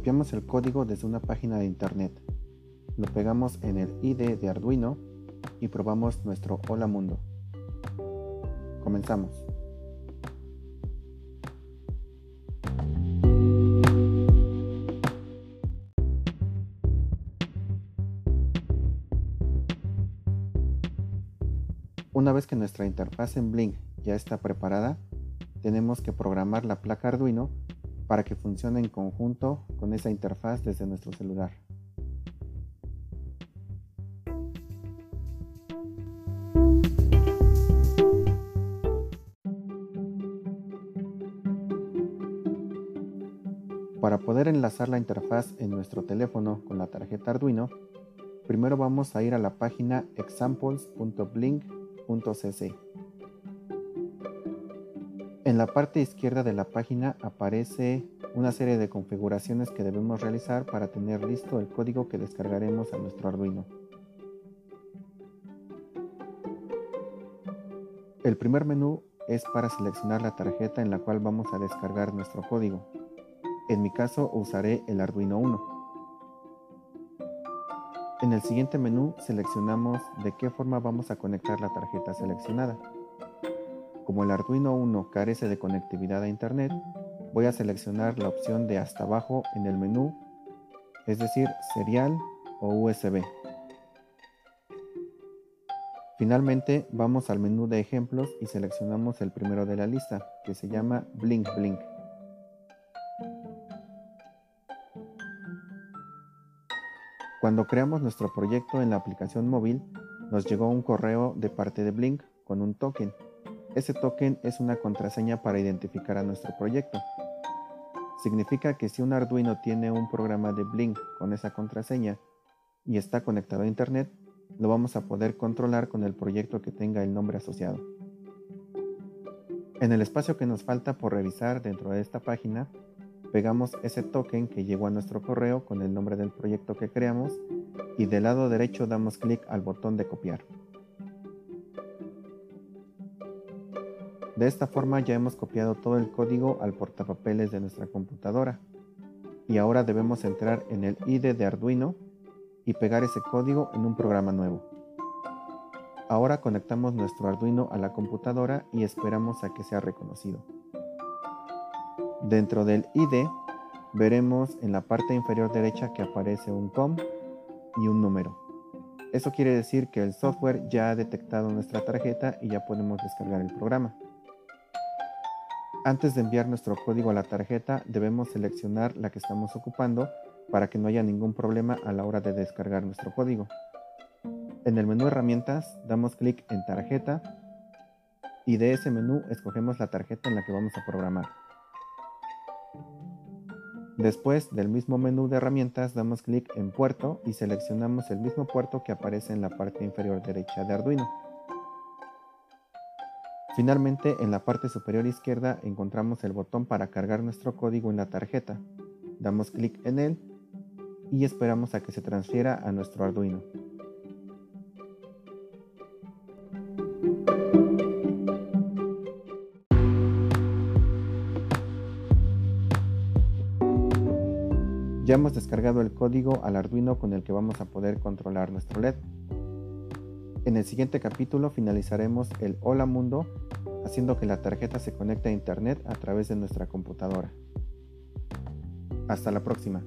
Copiamos el código desde una página de internet, lo pegamos en el ID de Arduino y probamos nuestro Hola Mundo. Comenzamos. Una vez que nuestra interfaz en Blink ya está preparada, tenemos que programar la placa Arduino para que funcione en conjunto con esa interfaz desde nuestro celular. Para poder enlazar la interfaz en nuestro teléfono con la tarjeta Arduino, primero vamos a ir a la página examples.blink.cc. En la parte izquierda de la página aparece una serie de configuraciones que debemos realizar para tener listo el código que descargaremos a nuestro Arduino. El primer menú es para seleccionar la tarjeta en la cual vamos a descargar nuestro código. En mi caso usaré el Arduino 1. En el siguiente menú seleccionamos de qué forma vamos a conectar la tarjeta seleccionada. Como el Arduino 1 carece de conectividad a Internet, voy a seleccionar la opción de hasta abajo en el menú, es decir, serial o USB. Finalmente vamos al menú de ejemplos y seleccionamos el primero de la lista, que se llama Blink Blink. Cuando creamos nuestro proyecto en la aplicación móvil, nos llegó un correo de parte de Blink con un token. Ese token es una contraseña para identificar a nuestro proyecto. Significa que si un Arduino tiene un programa de Blink con esa contraseña y está conectado a Internet, lo vamos a poder controlar con el proyecto que tenga el nombre asociado. En el espacio que nos falta por revisar dentro de esta página, pegamos ese token que llegó a nuestro correo con el nombre del proyecto que creamos y del lado derecho damos clic al botón de copiar. De esta forma ya hemos copiado todo el código al portapapeles de nuestra computadora y ahora debemos entrar en el ID de Arduino y pegar ese código en un programa nuevo. Ahora conectamos nuestro Arduino a la computadora y esperamos a que sea reconocido. Dentro del ID veremos en la parte inferior derecha que aparece un COM y un número. Eso quiere decir que el software ya ha detectado nuestra tarjeta y ya podemos descargar el programa. Antes de enviar nuestro código a la tarjeta debemos seleccionar la que estamos ocupando para que no haya ningún problema a la hora de descargar nuestro código. En el menú herramientas damos clic en tarjeta y de ese menú escogemos la tarjeta en la que vamos a programar. Después del mismo menú de herramientas damos clic en puerto y seleccionamos el mismo puerto que aparece en la parte inferior derecha de Arduino. Finalmente en la parte superior izquierda encontramos el botón para cargar nuestro código en la tarjeta. Damos clic en él y esperamos a que se transfiera a nuestro Arduino. Ya hemos descargado el código al Arduino con el que vamos a poder controlar nuestro LED. En el siguiente capítulo finalizaremos el Hola Mundo haciendo que la tarjeta se conecte a Internet a través de nuestra computadora. Hasta la próxima.